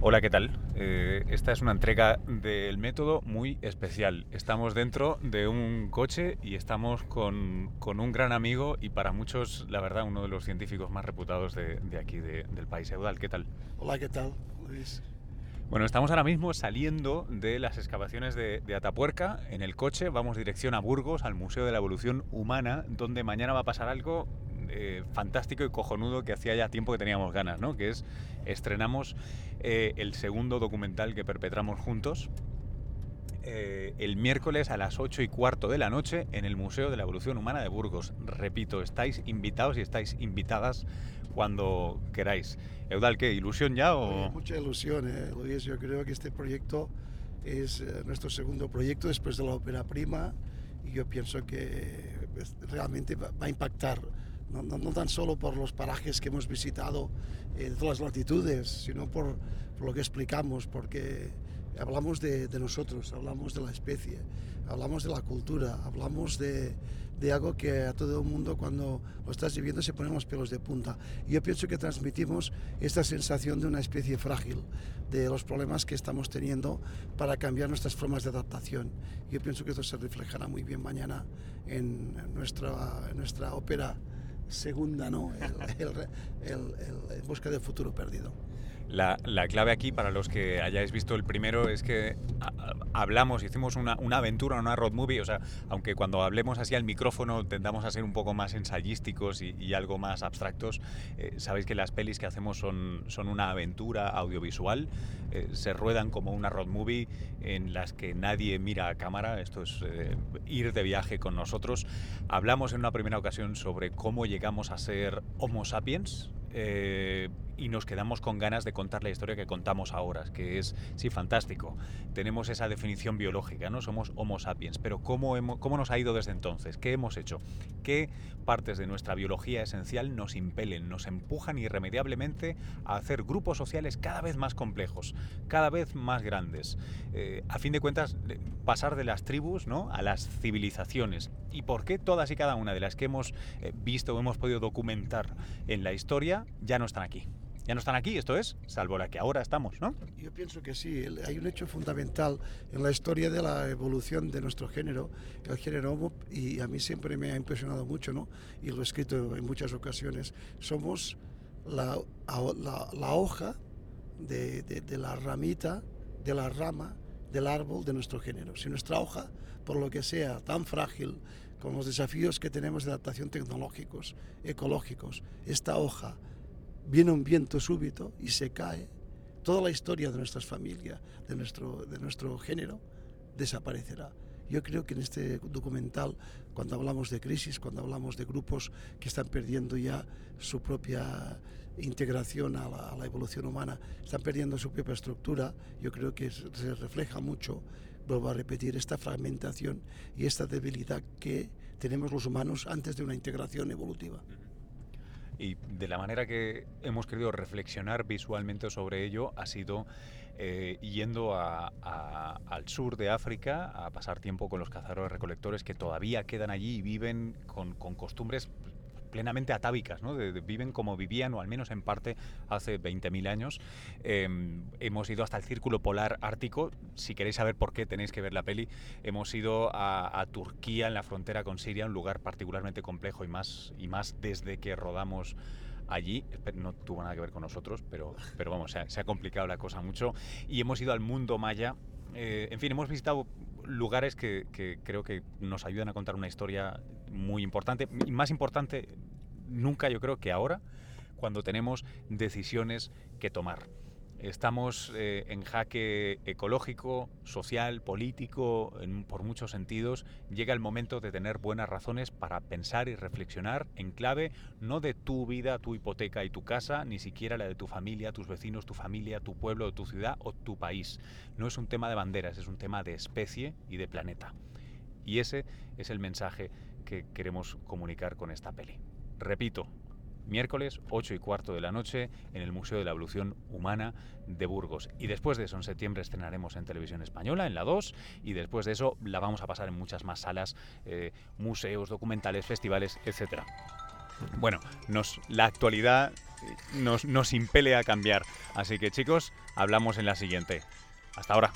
Hola, ¿qué tal? Eh, esta es una entrega del método muy especial. Estamos dentro de un coche y estamos con, con un gran amigo y para muchos, la verdad, uno de los científicos más reputados de, de aquí, de- del país. Eudal, ¿qué tal? Hola, ¿qué tal, Luis? Bueno, estamos ahora mismo saliendo de las excavaciones de, de Atapuerca en el coche. Vamos dirección a Burgos, al Museo de la Evolución Humana, donde mañana va a pasar algo eh, fantástico y cojonudo que hacía ya tiempo que teníamos ganas, ¿no? Que es estrenamos eh, el segundo documental que perpetramos juntos. eh, el miércoles a las 8 y cuarto de la noche en el Museo de la Evolución Humana de Burgos. Repito, estáis invitados y estáis invitadas cuando queráis. Eudal, ¿qué? ¿Ilusión ya o...? Mucha ilusión, eh, Luis. Yo creo que este proyecto es nuestro segundo proyecto después de la ópera prima y yo pienso que realmente va a impactar, no, no- no tan solo por los parajes que hemos visitado eh, de todas las latitudes, sino por, por lo que explicamos, porque hablamos de, de nosotros, hablamos de la especie, hablamos de la cultura, hablamos de, de algo que a todo el mundo cuando lo estás viviendo se ponen los pelos de punta. Yo pienso que transmitimos esta sensación de una especie frágil, de los problemas que estamos teniendo para cambiar nuestras formas de adaptación. Yo pienso que esto se reflejará muy bien mañana en nuestra, en nuestra ópera segunda, ¿no? El, el- el- busca del futuro perdido. La, la clave aquí, para los que hayáis visto el primero, es que a- a- hablamos, hicimos una, una aventura, una road movie, o sea, aunque cuando hablemos así al micrófono tendamos a ser un poco más ensayísticos y, y algo más abstractos, eh, sabéis que las pelis que hacemos son, son una aventura audiovisual, eh, se ruedan como una road movie en las que nadie mira a cámara, esto es eh, ir de viaje con nosotros. Hablamos en una primera ocasión sobre cómo llegamos a ser Homo sapiens, eh, y nos quedamos con ganas de contar la historia que contamos ahora, que es, sí, fantástico. Tenemos esa definición biológica, ¿no? Somos Homo sapiens, pero ¿cómo, ¿cómo nos ha ido desde entonces? ¿Qué hemos hecho? ¿Qué partes de nuestra biología esencial nos impelen, nos empujan irremediablemente a hacer grupos sociales cada vez más complejos, cada vez más grandes? Eh, a fin de cuentas, pasar de las tribus ¿no? a las civilizaciones. ¿Y por qué todas y cada una de las que hemos eh, visto o hemos podido documentar en la historia ya no están aquí? Ya no están aquí, esto es, salvo la que ahora estamos, ¿no? Yo pienso que sí, hay un hecho fundamental en la historia de la evolución de nuestro género, el género Homo, y a mí siempre me ha impresionado mucho, ¿no? Y lo he escrito en muchas ocasiones. Somos la, hoja de la ramita, de la rama, del árbol de nuestro género. Si nuestra hoja, por lo que sea, tan frágil, con los desafíos que tenemos de adaptación tecnológicos, ecológicos, esta hoja viene un viento súbito y se cae, toda la historia de nuestras familias, de nuestro, de nuestro género, desaparecerá. Yo creo que en este documental, cuando hablamos de crisis, cuando hablamos de grupos que están perdiendo ya su propia integración a la, a la evolución humana, están perdiendo su propia estructura, yo creo que se refleja mucho, vuelvo a repetir, esta fragmentación y esta debilidad que tenemos los humanos antes de una integración evolutiva. Y de la manera que hemos querido reflexionar visualmente sobre ello ha sido eh, yendo a- al sur de África a pasar tiempo con los cazadores recolectores que todavía quedan allí y viven con, con costumbres plenamente atávicas, ¿no? Viven como vivían, o al menos en parte, hace 20.000 años. Eh, hemos ido hasta el Círculo Polar Ártico. Si queréis saber por qué, tenéis que ver la peli. Hemos ido a, Turquía, en la frontera con Siria, un lugar particularmente complejo y más, desde que rodamos allí. No tuvo nada que ver con nosotros, pero, pero vamos, se ha, se ha complicado la cosa mucho. Y hemos ido al mundo maya. Eh, en fin, hemos visitado lugares que, que creo que nos ayudan a contar una historia muy importante. Y más importante, nunca yo creo que ahora, cuando tenemos decisiones que tomar. Estamos eh, en jaque ecológico, social, político, por muchos sentidos. Llega el momento de tener buenas razones para pensar y reflexionar en clave no de tu vida, tu hipoteca y tu casa, ni siquiera la de tu familia, tus vecinos, tu familia, tu pueblo, tu ciudad o tu país. No es un tema de banderas, es un tema de especie y de planeta. Y ese es el mensaje que queremos comunicar con esta peli. Repito, miércoles 8 y cuarto de la noche en el Museo de la Evolución Humana de Burgos. Y después de eso, en septiembre estrenaremos en Televisión Española, en la 2, y después de eso la vamos a pasar en muchas más salas, eh, museos, documentales, festivales, etcétera. bueno, nos, la actualidad nos, nos impele a cambiar. Así que chicos, hablamos en la siguiente. Hasta ahora.